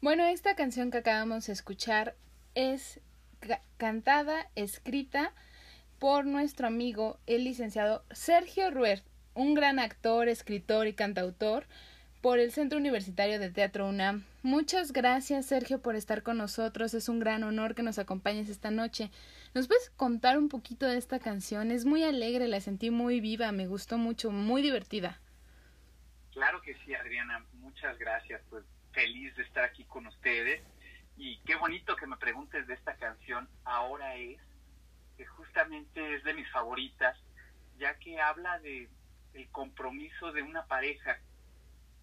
Bueno, esta canción que acabamos de escuchar es cantada, escrita por nuestro amigo, el licenciado Sergio Ruer, un gran actor, escritor y cantautor por el Centro Universitario de Teatro UNAM. Muchas gracias, Sergio, por estar con nosotros. Es un gran honor que nos acompañes esta noche. ¿Nos puedes contar un poquito de esta canción? Es muy alegre, la sentí muy viva, me gustó mucho, muy divertida. Claro que sí, Adriana. Muchas gracias. Pues feliz de estar aquí con ustedes. Y qué bonito que me preguntes de esta canción. Ahora es, que justamente es de mis favoritas, ya que habla de el compromiso de una pareja,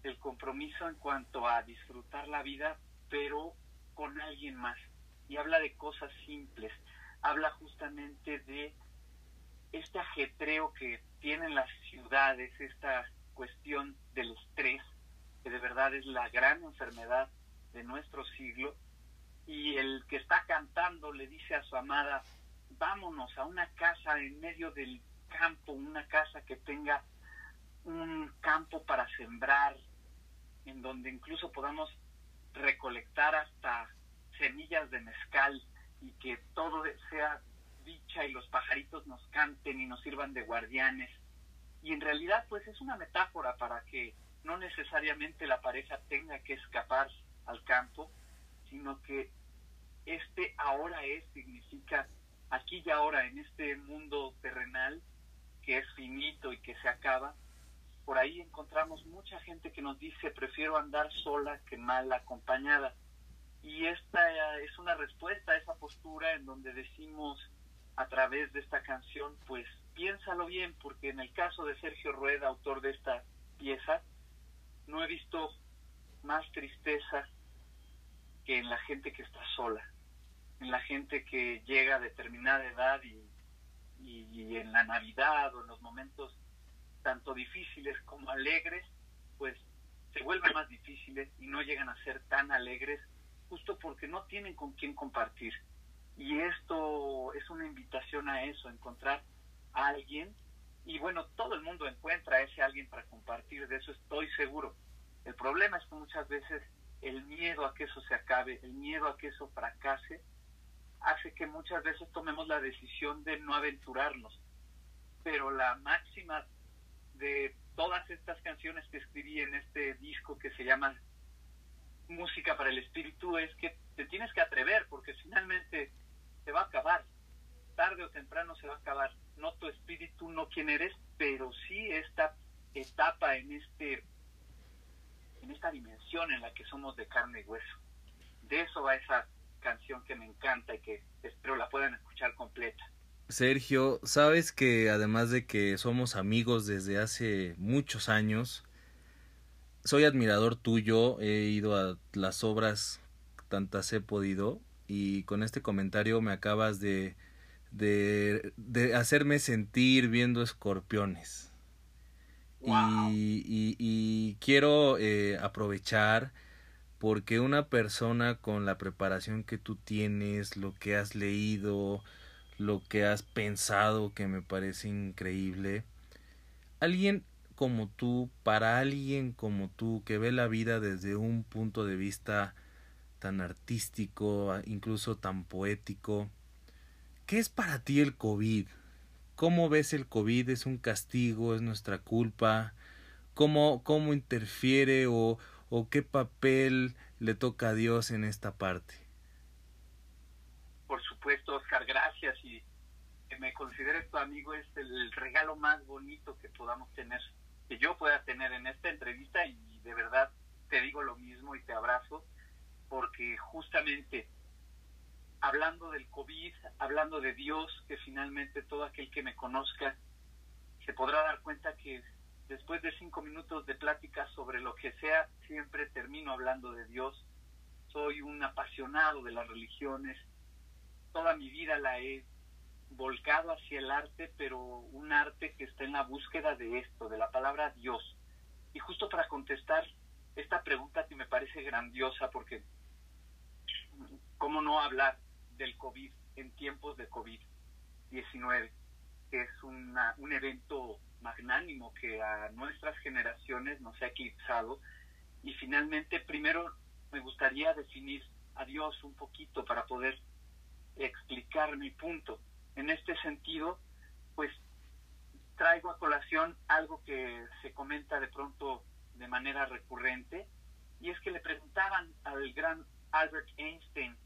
el compromiso en cuanto a disfrutar la vida, pero con alguien más. Y habla de cosas simples. Habla justamente de este ajetreo que tienen las ciudades, esta cuestión del estrés, es la gran enfermedad de nuestro siglo, y el que está cantando le dice a su amada, vámonos a una casa en medio del campo, una casa que tenga un campo para sembrar, en donde incluso podamos recolectar hasta semillas de mezcal y que todo sea dicha y los pajaritos nos canten y nos sirvan de guardianes. Y en realidad pues es una metáfora para que no necesariamente la pareja tenga que escapar al campo, sino que este ahora es significa aquí y ahora en este mundo terrenal que es finito y que se acaba. Por ahí encontramos mucha gente que nos dice prefiero andar sola que mal acompañada. Y esta es una respuesta a esa postura en donde decimos a través de esta canción, pues piénsalo bien, porque en el caso de Sergio Rueda, autor de esta pieza, no he visto más tristeza que en la gente que está sola, en la gente que llega a determinada edad y, y, en la Navidad o en los momentos tanto difíciles como alegres, pues se vuelven más difíciles y no llegan a ser tan alegres justo porque no tienen con quién compartir. Y esto es una invitación a eso, encontrar a alguien y bueno, todo el mundo encuentra a ese alguien para compartir, de eso estoy seguro. El problema es que muchas veces el miedo a que eso se acabe, el miedo a que eso fracase, hace que muchas veces tomemos la decisión de no aventurarnos. Pero la máxima de todas estas canciones que escribí en este disco que se llama Música para el Espíritu es que te tienes que atrever porque finalmente se va a acabar. Tarde o temprano se va a acabar no tu espíritu, no quién eres, pero sí esta etapa en este en esta dimensión en la que somos de carne y hueso. De eso va esa canción que me encanta y que espero la puedan escuchar completa. Sergio, sabes que además de que somos amigos desde hace muchos años, soy admirador tuyo, he ido a las obras tantas he podido y con este comentario me acabas de de, de hacerme sentir viendo escorpiones. Y, y, quiero eh, aprovechar porque una persona con la preparación que tú tienes, lo que has leído, lo que has pensado, que me parece increíble, alguien como tú, para alguien como tú, que ve la vida desde un punto de vista tan artístico, incluso tan poético, ¿Qué es para ti el COVID? ¿Cómo ves el COVID? ¿Es un castigo? ¿Es nuestra culpa? ¿Cómo, cómo interfiere o, o qué papel le toca a Dios en esta parte? Por supuesto, Oscar, gracias y que me consideres tu amigo es el regalo más bonito que podamos tener, que yo pueda tener en esta entrevista y de verdad te digo lo mismo y te abrazo porque justamente hablando del COVID, hablando de Dios, que finalmente todo aquel que me conozca se podrá dar cuenta que después de cinco minutos de plática sobre lo que sea, siempre termino hablando de Dios. Soy un apasionado de las religiones. Toda mi vida la he volcado hacia el arte, pero un arte que está en la búsqueda de esto, de la palabra Dios. Y justo para contestar esta pregunta que me parece grandiosa, porque ¿cómo no hablar del COVID en tiempos de COVID-19, que es una, un evento magnánimo que a nuestras generaciones nos ha eclipsado. Y finalmente, primero, me gustaría definir a Dios un poquito para poder explicar mi punto. En este sentido, pues traigo a colación algo que se comenta de pronto de manera recurrente, y es que le preguntaban al gran Albert Einstein,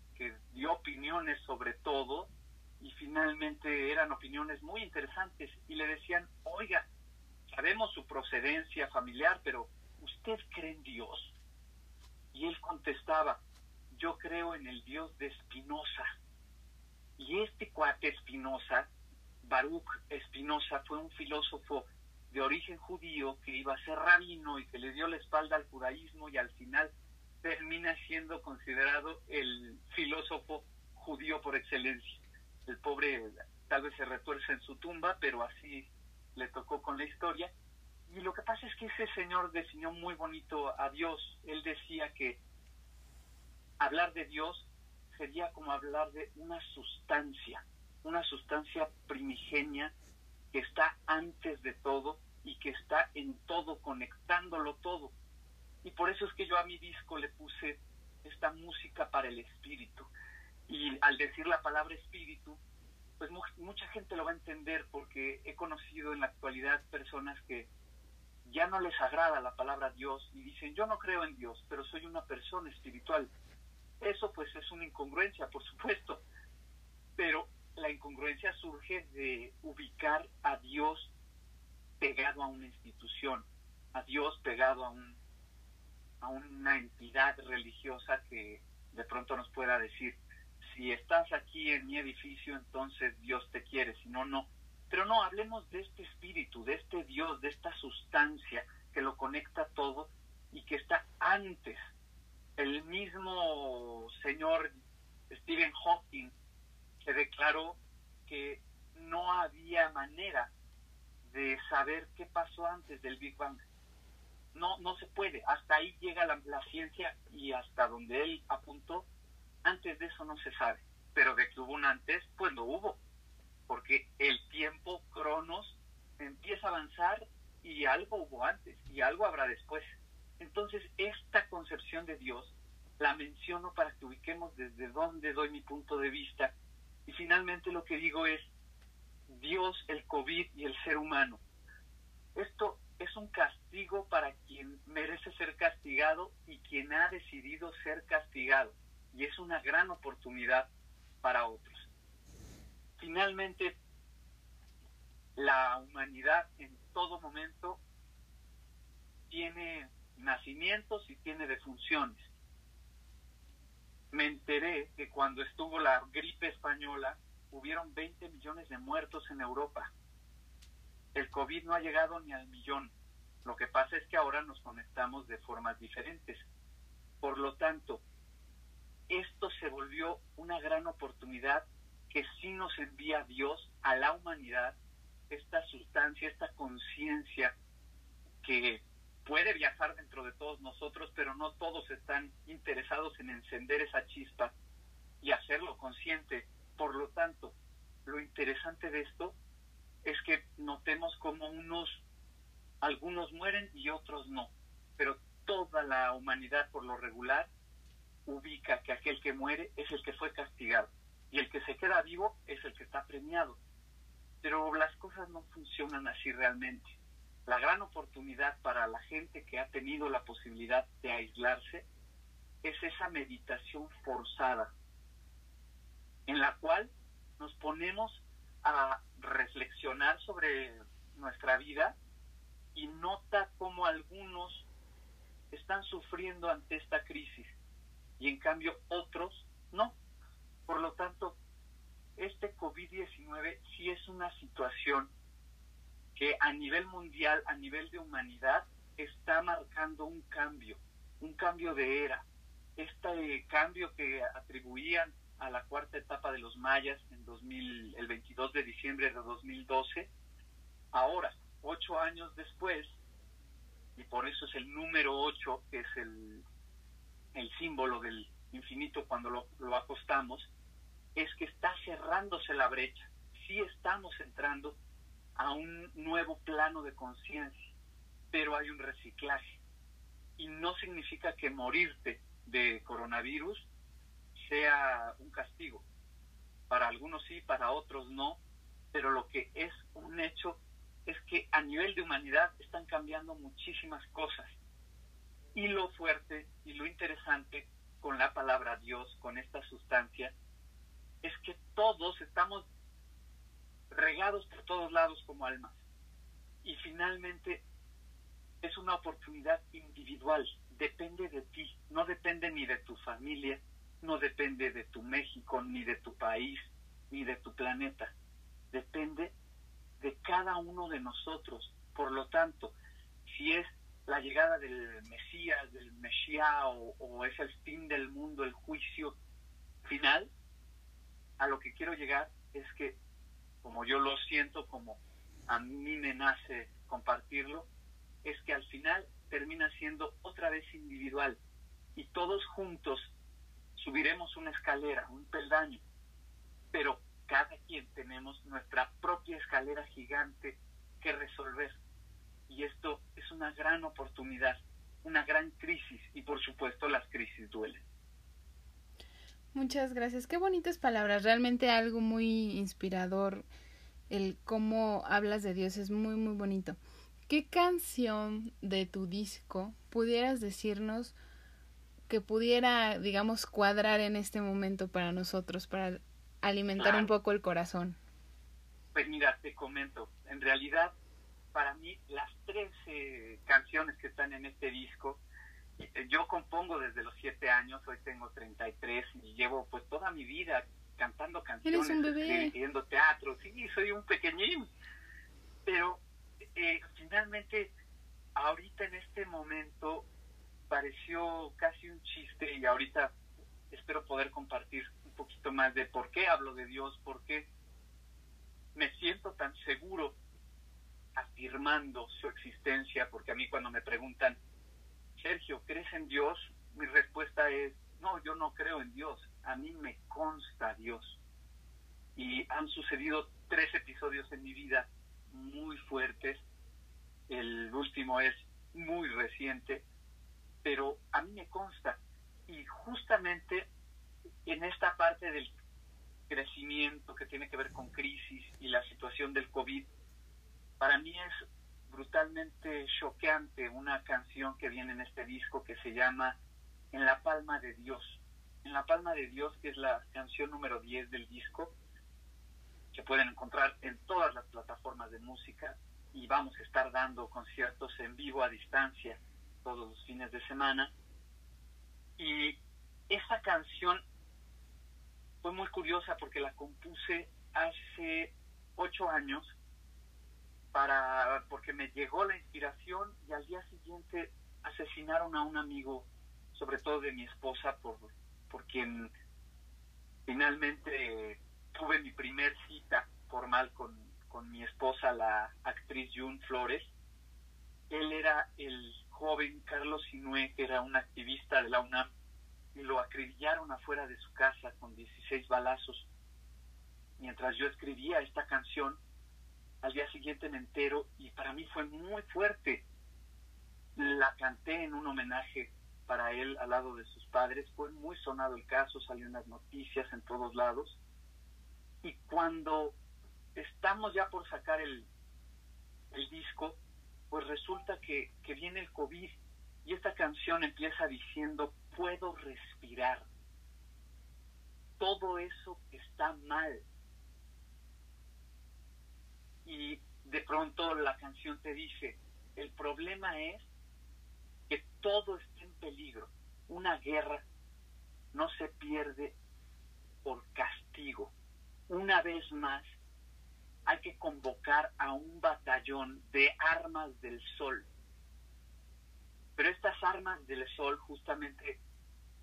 dio opiniones sobre todo, y finalmente eran opiniones muy interesantes, y le decían, oiga, sabemos su procedencia familiar, pero ¿usted cree en Dios? Y él contestaba, yo creo en el Dios de Spinoza. Y este cuate Spinoza, Baruch Spinoza, fue un filósofo de origen judío que iba a ser rabino y que le dio la espalda al judaísmo y al final termina siendo considerado el filósofo judío por excelencia. El pobre tal vez se retuerce en su tumba, pero así le tocó con la historia. Y lo que pasa es que ese señor definió muy bonito a Dios. Él decía que hablar de Dios sería como hablar de una sustancia, una sustancia primigenia que está antes de todo y que está en todo, conectándolo todo. Y por eso es que yo a mi disco le puse esta música para el espíritu. Y al decir la palabra espíritu, pues mucha gente lo va a entender porque he conocido en la actualidad personas que ya no les agrada la palabra Dios y dicen, yo no creo en Dios, pero soy una persona espiritual. Eso pues es una incongruencia, por supuesto, pero la incongruencia surge de ubicar a Dios pegado a una institución, a Dios pegado a, un, a una entidad religiosa que de pronto nos pueda decir, si estás aquí en mi edificio, entonces Dios te quiere, si no, no. Pero no, hablemos de este espíritu, de este Dios, de esta sustancia que lo conecta todo y que está antes. El mismo señor Stephen Hawking se declaró que no había manera de saber qué pasó antes del Big Bang. No, no se puede. Hasta ahí llega la, la ciencia y hasta donde él apuntó, antes de eso no se sabe. Pero de que hubo un antes, pues lo hubo. Porque el tiempo, Cronos, empieza a avanzar y algo hubo antes y algo habrá después. Entonces, esta concepción de Dios la menciono para que ubiquemos desde dónde doy mi punto de vista. Y finalmente lo que digo es, Dios, el COVID y el ser humano. Esto es un castigo para quien merece ser castigado y quien ha decidido ser castigado. Y es una gran oportunidad para otros. Finalmente, la humanidad en todo momento tiene nacimientos y tiene defunciones. Me enteré que cuando estuvo la gripe española, hubieron 20 millones de muertos en Europa. El COVID no ha llegado ni al millón. Lo que pasa es que ahora nos conectamos de formas diferentes. Por lo tanto, esto se volvió una gran oportunidad que sí nos envía Dios a la humanidad, esta sustancia, esta conciencia que puede viajar dentro de todos nosotros, pero no todos están interesados en encender esa chispa y hacerlo consciente por lo tanto, lo interesante de esto es que notemos como unos, algunos mueren y otros no, pero toda la humanidad por lo regular ubica que aquel que muere es el que fue castigado y el que se queda vivo es el que está premiado. Pero las cosas no funcionan así realmente. La gran oportunidad para la gente que ha tenido la posibilidad de aislarse es esa meditación forzada, en la cual nos ponemos a reflexionar sobre nuestra vida y nota cómo algunos están sufriendo ante esta crisis y en cambio otros no. Por lo tanto, este COVID-19 sí es una situación que a nivel mundial, a nivel de humanidad, está marcando un cambio, un cambio de era. Este cambio que atribuían a la cuarta etapa de los mayas en 2000, el 22 de diciembre de 2012. Ahora, ocho años después, y por eso es el número ocho, que es el, el símbolo del infinito cuando lo, lo acostamos, es que está cerrándose la brecha. Sí estamos entrando a un nuevo plano de conciencia, pero hay un reciclaje. Y no significa que morirte de coronavirus sea un castigo. Para algunos sí, para otros no, pero lo que es un hecho es que a nivel de humanidad están cambiando muchísimas cosas. Y lo fuerte y lo interesante con la palabra Dios, con esta sustancia, es que todos estamos regados por todos lados como almas. Y finalmente es una oportunidad individual, depende de ti, no depende ni de tu familia, no depende de tu México, ni de tu país, ni de tu planeta, depende de cada uno de nosotros. Por lo tanto, si es la llegada del Mesías, del Mesías, o, es el fin del mundo, el juicio final, a lo que quiero llegar es que, como yo lo siento, como a mí me nace compartirlo, es que al final termina siendo otra vez individual y todos juntos subiremos una escalera, un peldaño, pero cada quien tenemos nuestra propia escalera gigante que resolver. Y esto es una gran oportunidad, una gran crisis y por supuesto las crisis duelen. Muchas gracias. Qué bonitas palabras. Realmente algo muy inspirador. El cómo hablas de Dios es muy, muy bonito. ¿Qué canción de tu disco pudieras decirnos que pudiera, digamos, cuadrar en este momento para nosotros, para alimentar un poco el corazón? Pues mira, te comento, en realidad para mí las 13 canciones que están en este disco, eh, yo compongo desde los 7 años, hoy tengo 33 y llevo pues toda mi vida cantando canciones, escribiendo teatro, sí, soy un pequeñín, pero eh, finalmente ahorita en este momento pareció casi un chiste y ahorita espero poder compartir poquito más de por qué hablo de Dios, por qué me siento tan seguro afirmando su existencia, porque a mí cuando me preguntan, Sergio, ¿crees en Dios? Mi respuesta es, no, yo no creo en Dios, a mí me consta Dios. Y han sucedido tres episodios en mi vida muy fuertes, el último es muy reciente, pero a mí me consta. Y justamente en esta parte del crecimiento que tiene que ver con crisis y la situación del COVID, para mí es brutalmente choqueante una canción que viene en este disco que se llama En la palma de Dios. En la palma de Dios, que es la canción número 10 del disco, que pueden encontrar en todas las plataformas de música y vamos a estar dando conciertos en vivo a distancia todos los fines de semana. Y esa canción fue muy curiosa porque la compuse hace ocho años para porque me llegó la inspiración y al día siguiente asesinaron a un amigo, sobre todo de mi esposa, por, por quien finalmente tuve mi primer cita formal con, con mi esposa, la actriz June Flores. Él era el joven Carlos Sinue, que era un activista de la UNAM y lo acribillaron afuera de su casa con 16 balazos. Mientras yo escribía esta canción, al día siguiente me entero y para mí fue muy fuerte. La canté en un homenaje para él al lado de sus padres. Fue muy sonado el caso, salió en las noticias en todos lados. Y cuando estamos ya por sacar el disco, pues resulta que, que viene el COVID y esta canción empieza diciendo, puedo respirar. Todo eso está mal. Y de pronto la canción te dice, el problema es que todo está en peligro. Una guerra no se pierde por castigo. Una vez más, hay que convocar a un batallón de armas del sol pero estas armas del sol justamente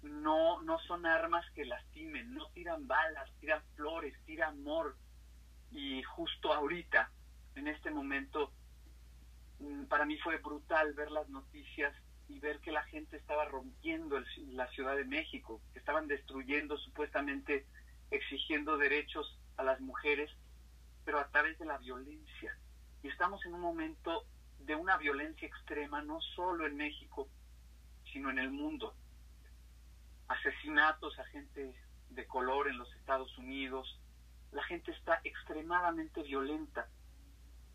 no, no son armas que lastimen, no tiran balas, tiran flores, tiran amor. Y justo ahorita, en este momento, mm, para mí fue brutal ver las noticias y ver que la gente estaba rompiendo la Ciudad de México, que estaban destruyendo supuestamente, exigiendo derechos a las mujeres, pero a través de la violencia. Y estamos en un momento de una violencia extrema, no solo en México, sino en el mundo. asesinatos a gente de color en los Estados Unidos. La gente está extremadamente violenta.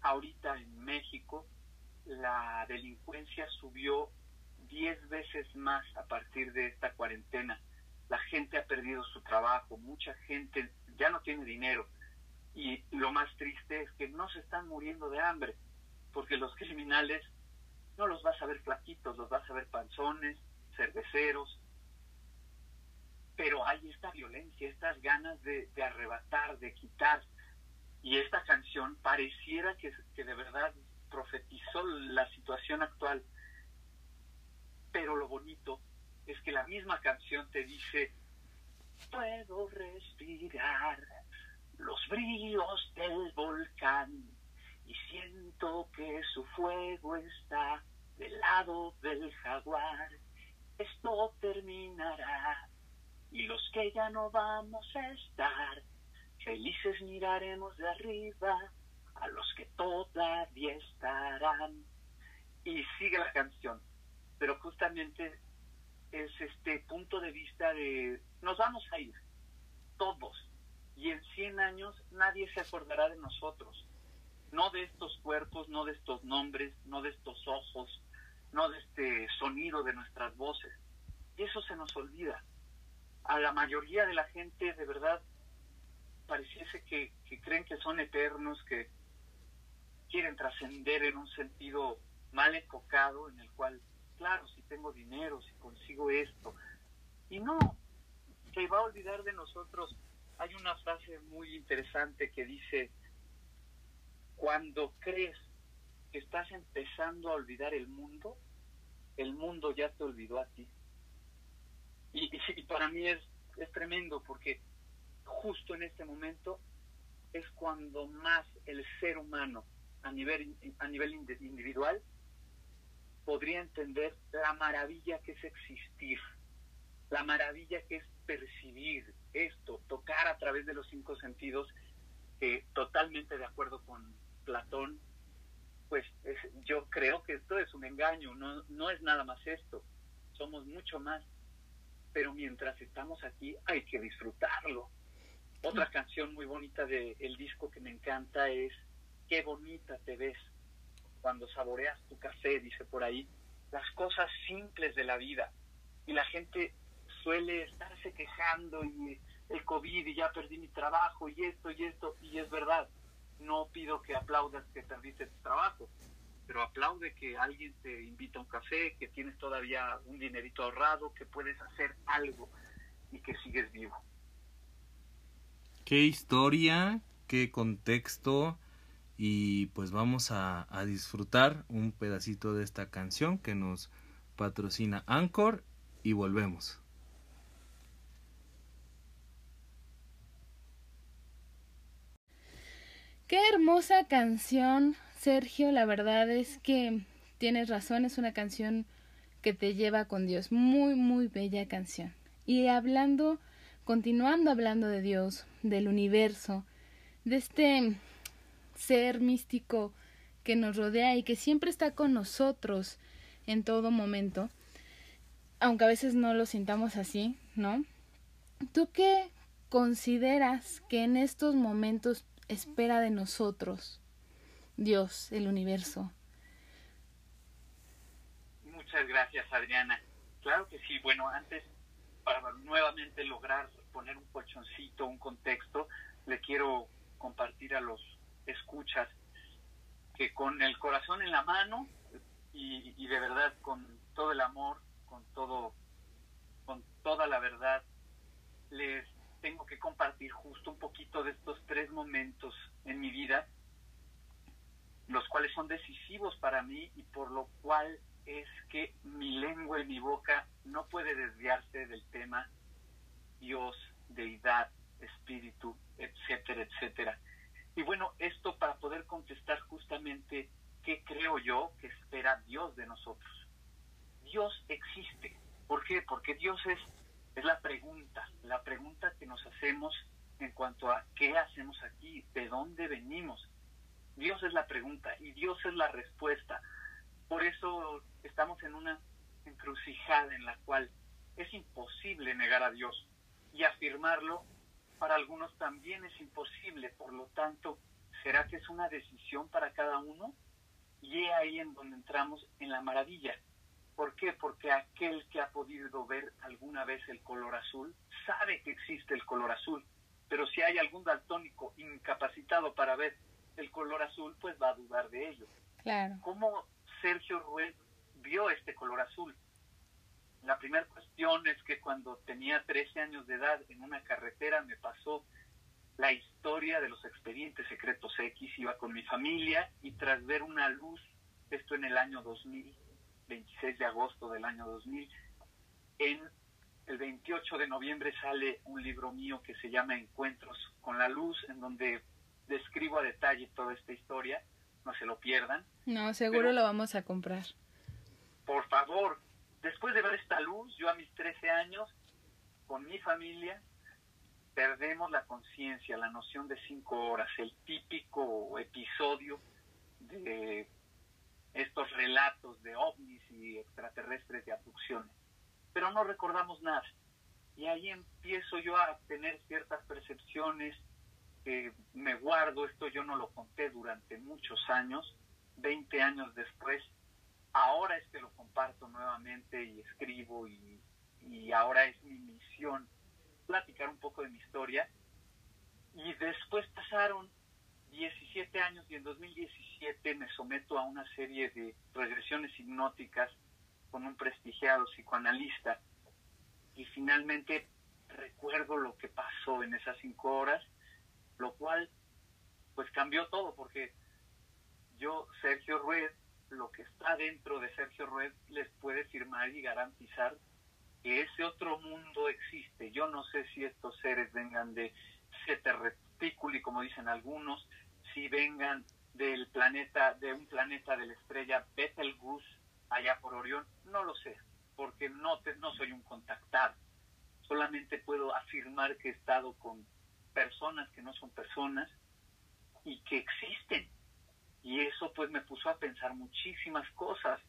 Ahorita en México la delincuencia subió 10 veces más a partir de esta cuarentena. La gente ha perdido su trabajo, mucha gente ya no tiene dinero. Y lo más triste es que no se están muriendo de hambre, porque los criminales no los vas a ver flaquitos, los vas a ver panzones, cerveceros, pero hay esta violencia, estas ganas de, arrebatar, de quitar. Y esta canción pareciera que, que de verdad profetizó la situación actual. Pero lo bonito es que la misma canción te dice, puedo respirar los bríos del volcán y siento que su fuego está del lado del jaguar. Esto terminará y los que ya no vamos a estar, felices miraremos de arriba a los que todavía estarán. Y sigue la canción, pero justamente es este punto de vista de nos vamos a ir, todos, y en 100 años nadie se acordará de nosotros, no de estos cuerpos, no de estos nombres, no de estos ojos, no de este sonido de nuestras voces. Y eso se nos olvida a la mayoría de la gente de verdad pareciese que, creen que son eternos, que quieren trascender en un sentido mal enfocado en el cual, claro, si tengo dinero, si consigo esto, y no, se va a olvidar de nosotros. Hay una frase muy interesante que dice, cuando crees que estás empezando a olvidar el mundo, el mundo ya te olvidó a ti. Y, para mí es, es tremendo porque justo en este momento es cuando más el ser humano a nivel, a nivel individual podría entender la maravilla que es existir, la maravilla que es percibir esto, tocar a través de los cinco sentidos, totalmente de acuerdo con Platón, pues yo creo que esto es un engaño, no, no es nada más esto, somos mucho más pero mientras estamos aquí hay que disfrutarlo. Otra canción muy bonita del el disco que me encanta es Qué bonita te ves cuando saboreas tu café, dice por ahí, las cosas simples de la vida. Y la gente suele estarse quejando y el COVID y ya perdí mi trabajo y esto y esto, y es verdad, no pido que aplaudas que perdiste tu trabajo, pero aplaude que alguien te invita a un café, que tienes todavía un dinerito ahorrado, que puedes hacer algo y que sigues vivo. Qué historia, qué contexto y pues vamos a, a disfrutar un pedacito de esta canción que nos patrocina Anchor y volvemos. Qué hermosa canción Sergio, la verdad es que tienes razón, es una canción que te lleva con Dios. Muy, muy bella canción. Y hablando, continuando hablando de Dios, del universo, de este ser místico que nos rodea y que siempre está con nosotros en todo momento, aunque a veces no lo sintamos así, ¿no? ¿Tú qué consideras que en estos momentos espera de nosotros? Dios, el universo. Muchas gracias, Adriana. Claro que sí. Bueno, antes, para nuevamente lograr poner un colchoncito, un contexto, le quiero compartir a los escuchas que con el corazón en la mano y, y de verdad con todo el amor, con todo, con toda la verdad, les tengo que compartir justo un poquito de estos tres momentos en mi vida los cuales son decisivos para mí y por lo cual es que mi lengua y mi boca no puede desviarse del tema Dios, deidad, espíritu, etcétera, etcétera. Y bueno, esto para poder contestar justamente qué creo yo que espera Dios de nosotros. Dios existe. ¿Por qué? Porque Dios es, es la pregunta, la pregunta que nos hacemos en cuanto a qué hacemos aquí, de dónde venimos, Dios es la pregunta y Dios es la respuesta. Por eso estamos en una encrucijada en la cual es imposible negar a Dios y afirmarlo para algunos también es imposible. Por lo tanto, ¿será que es una decisión para cada uno? Y es ahí en donde entramos en la maravilla. ¿Por qué? Porque aquel que ha podido ver alguna vez el color azul sabe que existe el color azul. Pero si hay algún daltónico incapacitado para ver el color azul, pues va a dudar de ello. Claro. ¿Cómo Sergio Ruiz vio este color azul? La primera cuestión es que cuando tenía 13 años de edad en una carretera me pasó la historia de los expedientes secretos X, iba con mi familia y tras ver una luz, esto en el año 2000, 26 de agosto del año 2000, en el 28 de noviembre sale un libro mío que se llama Encuentros con la Luz, en donde describo a detalle toda esta historia, no se lo pierdan. No, seguro lo vamos a comprar. Por favor, después de ver esta luz, yo a mis 13 años, con mi familia, perdemos la conciencia, la noción de cinco horas, el típico episodio de estos relatos de ovnis y extraterrestres de abducciones. Pero no recordamos nada. Y ahí empiezo yo a tener ciertas percepciones que me guardo, esto yo no lo conté durante muchos años, 20 años después, ahora es que lo comparto nuevamente y escribo y, y ahora es mi misión platicar un poco de mi historia. Y después pasaron 17 años y en 2017 me someto a una serie de regresiones hipnóticas con un prestigiado psicoanalista y finalmente recuerdo lo que pasó en esas cinco horas, lo cual pues cambió todo porque yo, Sergio Rued, lo que está dentro de Sergio Rued les puede firmar y garantizar que ese otro mundo existe. Yo no sé si estos seres vengan de Zeta Reticuli, como dicen algunos, si vengan del planeta, de un planeta de la estrella Betelgeuse, allá por Orión, no lo sé, porque no, te, no soy un contactado. Solamente puedo afirmar que he estado con personas que no son personas y que existen. Y eso pues me puso a pensar muchísimas cosas,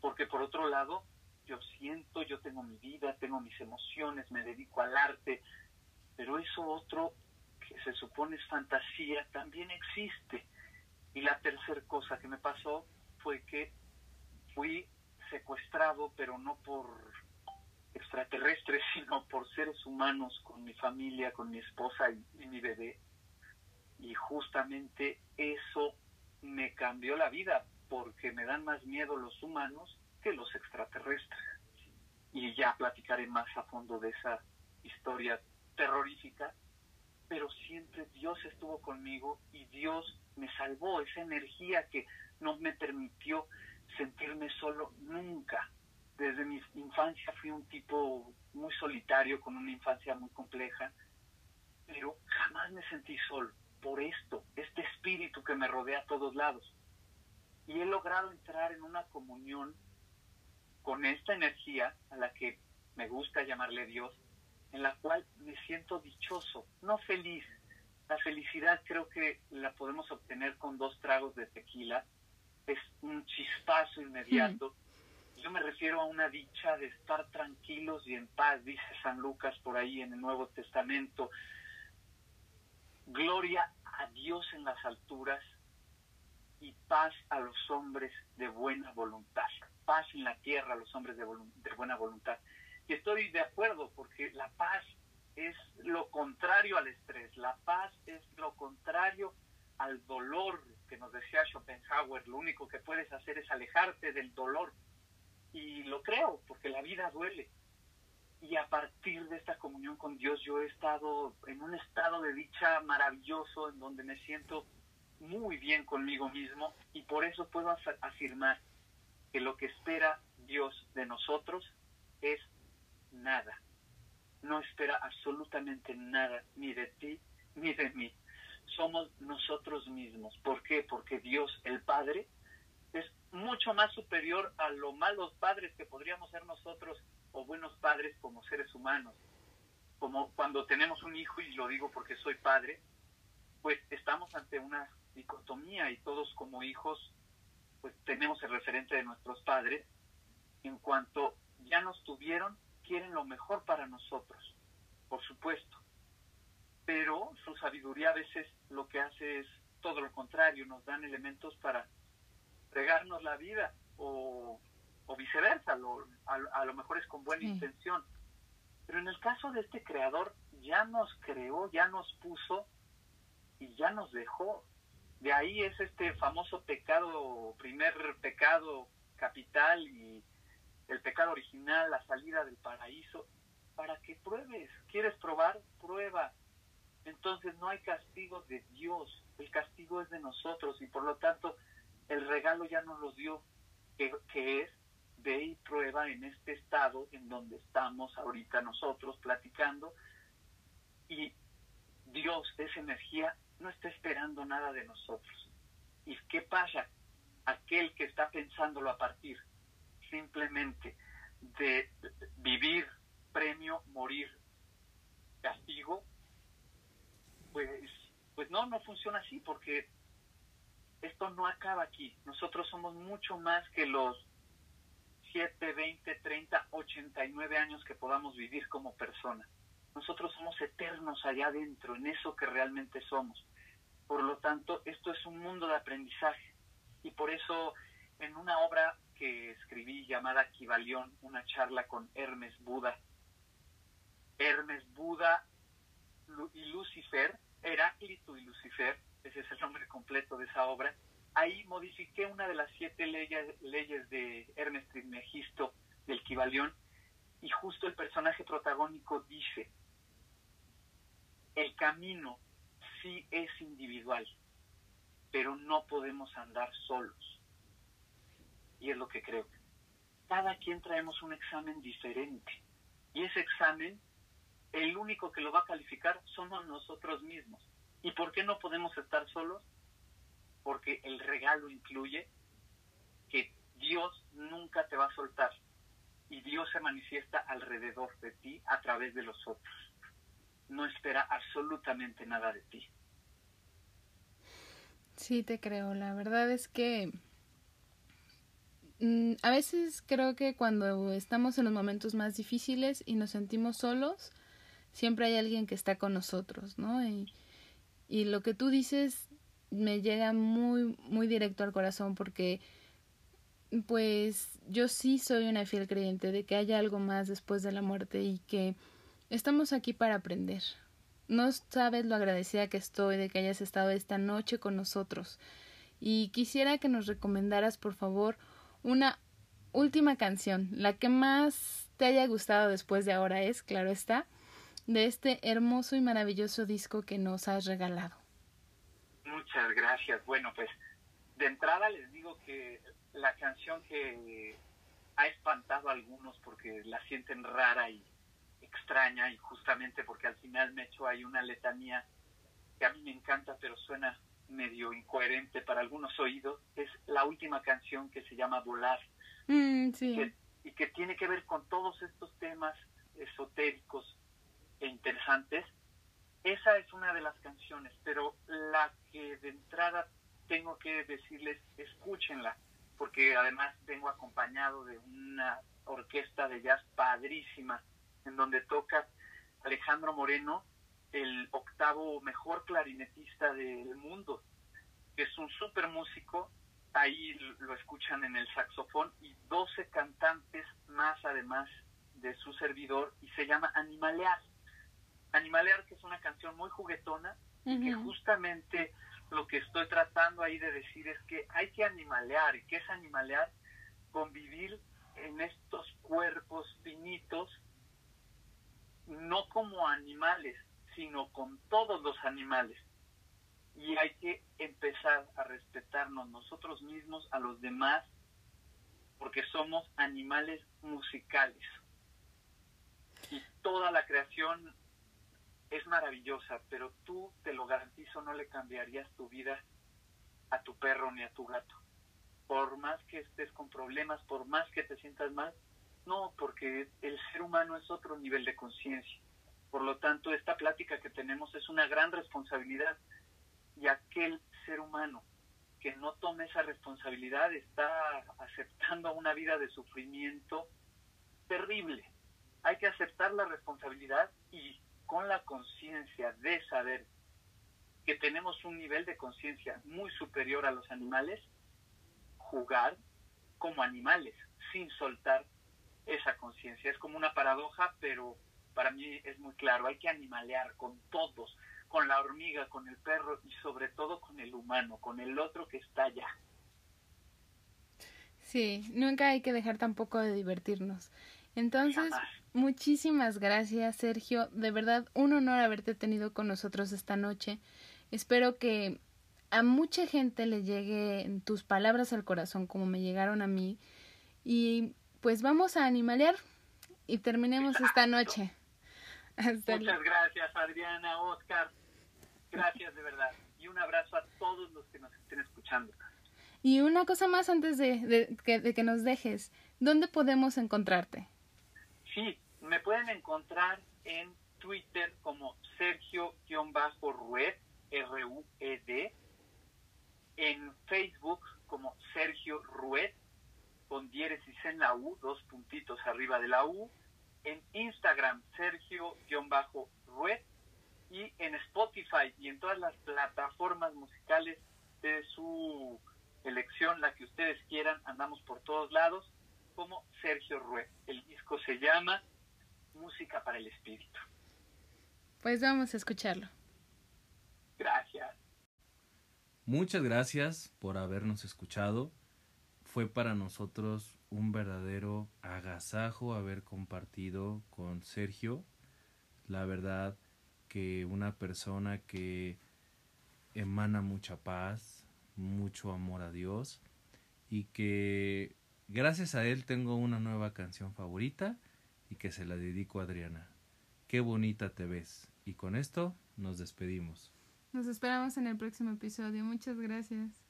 porque por otro lado, yo siento, yo tengo mi vida, tengo mis emociones, me dedico al arte, pero eso otro que se supone es fantasía también existe. Y la tercera cosa que me pasó fue que fui secuestrado, pero no por extraterrestres, sino por seres humanos, con mi familia, con mi esposa y, y mi bebé. Y justamente eso me cambió la vida, porque me dan más miedo los humanos que los extraterrestres. Y ya platicaré más a fondo de esa historia terrorífica, pero siempre Dios estuvo conmigo y Dios me salvó, esa energía que no me permitió sentirme solo nunca. Desde mi infancia fui un tipo muy solitario, con una infancia muy compleja, pero jamás me sentí solo por esto, este espíritu que me rodea a todos lados. Y he logrado entrar en una comunión con esta energía a la que me gusta llamarle Dios, en la cual me siento dichoso, no feliz. La felicidad creo que la podemos obtener con dos tragos de tequila, es un chispazo inmediato. Yo me refiero a una dicha de estar tranquilos y en paz, dice San Lucas por ahí en el Nuevo Testamento. Gloria a Dios en las alturas y paz a los hombres de buena voluntad. Paz en la tierra a los hombres de, de buena voluntad. Y estoy de acuerdo porque la paz es lo contrario al estrés, la paz es lo contrario al dolor que nos decía Schopenhauer, lo único que puedes hacer es alejarte del dolor. Y lo creo, porque la vida duele. Y a partir de esta comunión con Dios yo he estado en un estado de dicha maravilloso en donde me siento muy bien conmigo mismo y por eso puedo afirmar que lo que espera Dios de nosotros es nada. No espera absolutamente nada, ni de ti ni de mí. Somos nosotros mismos. ¿Por qué? Porque Dios, el Padre, es mucho más superior a lo malos padres que podríamos ser nosotros o buenos padres como seres humanos. Como cuando tenemos un hijo, y lo digo porque soy padre, pues estamos ante una dicotomía y todos como hijos pues tenemos el referente de nuestros padres en cuanto ya nos tuvieron quieren lo mejor para nosotros, por supuesto. Pero su sabiduría a veces lo que hace es todo lo contrario, nos dan elementos para regarnos la vida o, viceversa, a, lo mejor es con buena intención. Pero en el caso de este creador, ya nos creó, ya nos puso y ya nos dejó. De ahí es este famoso pecado, primer pecado capital y el pecado original, la salida del paraíso, para que pruebes. ¿Quieres probar? Prueba. Entonces no hay castigo de Dios, el castigo es de nosotros y por lo tanto el regalo ya nos lo dio, que, que es ve y prueba en este estado en donde estamos ahorita nosotros platicando y Dios, esa energía, no está esperando nada de nosotros. ¿Y qué pasa? Aquel que está pensándolo a partir simplemente de vivir, premio, morir, castigo, pues, pues no, no funciona así porque esto no acaba aquí. Nosotros somos mucho más que los 7, 20, 30, 89 años que podamos vivir como persona. Nosotros somos eternos allá adentro, en eso que realmente somos. Por lo tanto, esto es un mundo de aprendizaje. Y por eso, en una obra que escribí llamada Kibalión, una charla con Hermes Buda, Hermes Buda y Lucifer, Heráclito y Lucifer, ese es el nombre completo de esa obra, ahí modifiqué una de las siete leyes, de Hermes Trismegisto del Kibalión y justo el personaje protagónico dice, el camino sí es individual, pero no podemos andar solos. Y es lo que creo. Cada quien traemos un examen diferente. Y ese examen, el único que lo va a calificar somos nosotros mismos. ¿Y por qué no podemos estar solos? Porque el regalo incluye que Dios nunca te va a soltar y Dios se manifiesta alrededor de ti a través de los otros. No espera absolutamente nada de ti. Sí, te creo. La verdad es que a veces creo que cuando estamos en los momentos más difíciles y nos sentimos solos, siempre hay alguien que está con nosotros, ¿no? Y, y lo que tú dices me llega muy, muy directo al corazón porque pues yo sí soy una fiel creyente de que hay algo más después de la muerte y que estamos aquí para aprender. No sabes lo agradecida que estoy de que hayas estado esta noche con nosotros. Y quisiera que nos recomendaras, por favor, una última canción, la que más te haya gustado después de ahora es, claro está, de este hermoso y maravilloso disco que nos has regalado. Muchas gracias. Bueno, pues de entrada les digo que la canción que ha espantado a algunos porque la sienten rara y extraña y justamente porque al final me hecho ahí una letanía que a mí me encanta pero suena medio incoherente para algunos oídos es la última canción que se llama Volar mm, sí. y que tiene que ver con todos estos temas esotéricos e interesantes esa es una de las canciones pero la que de entrada tengo que decirles escúchenla porque además vengo acompañado de una orquesta de jazz padrísima, en donde toca Alejandro Moreno, el octavo mejor clarinetista del mundo, que es un súper músico, ahí lo escuchan en el saxofón, y 12 cantantes más además de su servidor, y se llama Animalear. Animalear, que es una canción muy juguetona, que justamente lo que estoy tratando ahí de decir es que hay que animalear. ¿Y qué es animalear? Convivir en estos cuerpos finitos, no como animales, sino con todos los animales. Y hay que empezar a respetarnos nosotros mismos, a los demás, porque somos animales musicales. Y toda la creación es maravillosa, pero tú, te lo garantizo, no le cambiarías tu vida a tu perro ni a tu gato. Por más que estés con problemas, por más que te sientas mal, no, porque el ser humano es otro nivel de conciencia. Por lo tanto, esta plática que tenemos es una gran responsabilidad y aquel ser humano que no tome esa responsabilidad está aceptando una vida de sufrimiento terrible, hay que aceptar la responsabilidad y con la conciencia de saber que tenemos un nivel de conciencia muy superior a los animales, jugar como animales, sin soltar esa conciencia. Es como una paradoja, pero para mí es muy claro, hay que animalear con todos, con la hormiga, con el perro y sobre todo con el humano, con el otro que está allá. Sí, nunca hay que dejar tampoco de divertirnos. Entonces, muchísimas gracias, Sergio. De verdad, un honor haberte tenido con nosotros esta noche. Espero que a mucha gente le lleguen tus palabras al corazón como me llegaron a mí. Y pues vamos a animalear y terminemos esta noche. Muchas gracias, Adriana, Oscar. Gracias de verdad. Y un abrazo a todos los que nos estén escuchando. Y una cosa más antes de, que, de que nos dejes. ¿Dónde podemos encontrarte? Sí, me pueden encontrar en Twitter como Sergio-Rued, R-U-E-D, en Facebook como Sergio Rued, con diéresis en la U, dos puntitos arriba de la U, en Instagram Sergio-Rued y en Spotify y en todas las plataformas musicales de su elección, la que ustedes quieran, andamos por todos lados, como Sergio Rued. El disco se llama Música para el Espíritu. Pues vamos a escucharlo. Gracias. Muchas gracias por habernos escuchado. Fue para nosotros un verdadero agasajo haber compartido con Sergio. La verdad que una persona que emana mucha paz, mucho amor a Dios y que gracias a él tengo una nueva canción favorita y que se la dedico a Adriana. Qué bonita te ves. Y con esto nos despedimos. Nos esperamos en el próximo episodio. Muchas gracias.